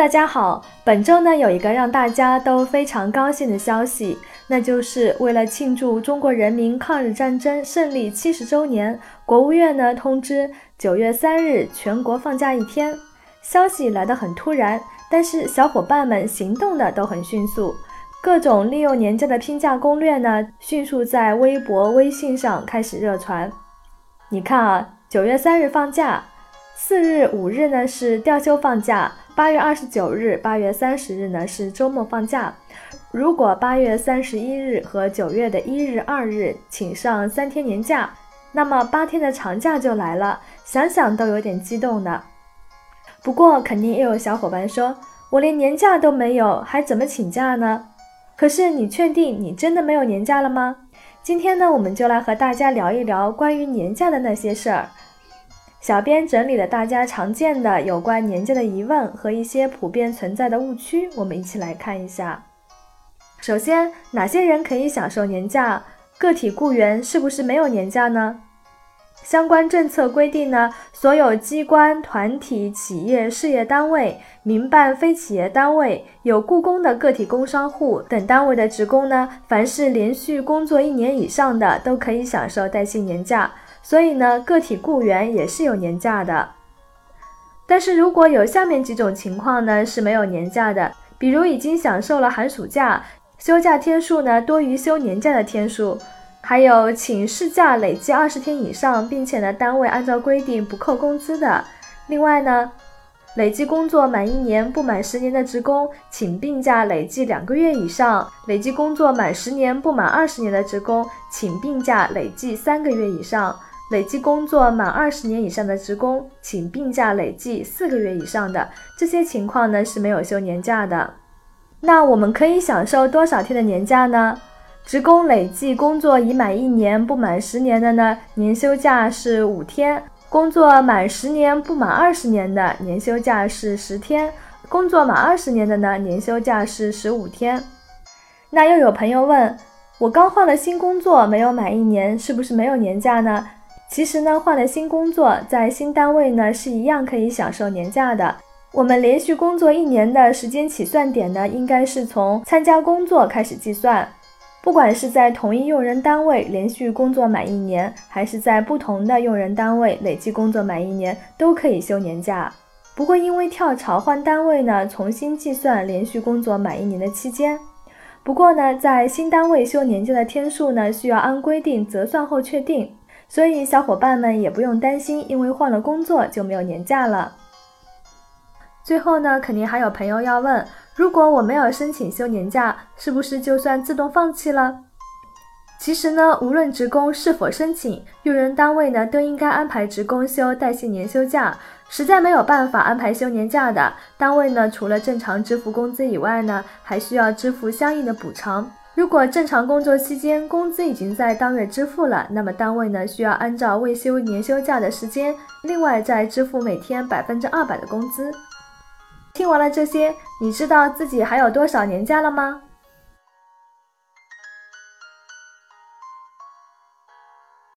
大家好，本周呢有一个让大家都非常高兴的消息，那就是为了庆祝中国人民抗日战争胜利七十周年，国务院呢通知九月三日全国放假一天。消息来得很突然，但是小伙伴们行动的都很迅速，各种利用年假的拼假攻略呢迅速在微博、微信上开始热传。你看啊，九月三日放假，四日、五日呢是调休放假。八月二十九日、八月三十日呢是周末放假。如果八月三十一日和九月的一日、二日请上三天年假，那么八天的长假就来了，想想都有点激动呢。不过肯定也有小伙伴说，我连年假都没有，还怎么请假呢？可是你确定你真的没有年假了吗？今天呢，我们就来和大家聊一聊关于年假的那些事儿。小编整理了大家常见的有关年假的疑问和一些普遍存在的误区，我们一起来看一下。首先，哪些人可以享受年假？个体雇员是不是没有年假呢？相关政策规定呢，所有机关、团体、企业、事业单位、民办非企业单位、有雇工的个体工商户等单位的职工呢，凡是连续工作一年以上的，都可以享受带薪年假。所以呢，个体雇员也是有年假的，但是如果有下面几种情况呢是没有年假的，比如已经享受了寒暑假，休假天数呢多于休年假的天数，还有请事假累计二十天以上，并且呢单位按照规定不扣工资的，另外呢，累计工作满一年不满十年的职工，请病假累计两个月以上，累计工作满十年不满二十年的职工，请病假累计三个月以上。累计工作满二十年以上的职工，请病假累计四个月以上的这些情况呢是没有休年假的。那我们可以享受多少天的年假呢？职工累计工作已满一年不满十年的呢，年休假是五天；工作满十年不满二十年的年休假是十天；工作满二十年的呢，年休假是十五天。那又有朋友问我，刚换了新工作，没有满一年，是不是没有年假呢？其实呢，换了新工作，在新单位呢是一样可以享受年假的。我们连续工作一年的时间起算点呢，应该是从参加工作开始计算。不管是在同一用人单位连续工作满一年，还是在不同的用人单位累计工作满一年，都可以休年假。不过因为跳槽换单位呢，重新计算连续工作满一年的期间。不过呢，在新单位休年假的天数呢，需要按规定折算后确定。所以小伙伴们也不用担心，因为换了工作就没有年假了。最后呢，肯定还有朋友要问：如果我没有申请休年假，是不是就算自动放弃了？其实呢，无论职工是否申请，用人单位呢都应该安排职工休带薪年休假。实在没有办法安排休年假的，单位呢除了正常支付工资以外呢，还需要支付相应的补偿。如果正常工作期间工资已经在当月支付了，那么单位呢需要按照未休年休假的时间，另外再支付每天百分之二百的工资。听完了这些，你知道自己还有多少年假了吗？